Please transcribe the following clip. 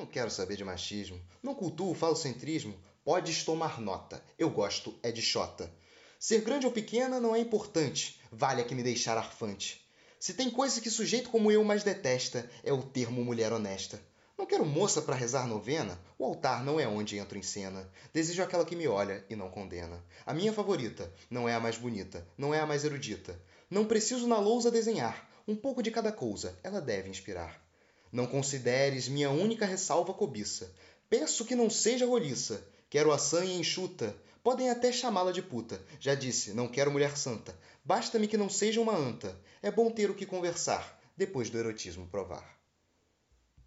Não quero saber de machismo. Não cultuo o falocentrismo. Podes tomar nota. Eu gosto é de xota. Ser grande ou pequena não é importante. Vale a que me deixar arfante. Se tem coisa que sujeito como eu mais detesta, é o termo mulher honesta. Não quero moça para rezar novena, o altar não é onde entro em cena. Desejo aquela que me olha e não condena. A minha favorita não é a mais bonita, não é a mais erudita. Não preciso na lousa desenhar, um pouco de cada coisa, ela deve inspirar. Não consideres minha única ressalva cobiça. Peço que não seja roliça. Quero a sanha enxuta. Podem até chamá-la de puta. Já disse, não quero mulher santa. Basta-me que não seja uma anta. É bom ter o que conversar, depois do erotismo provar.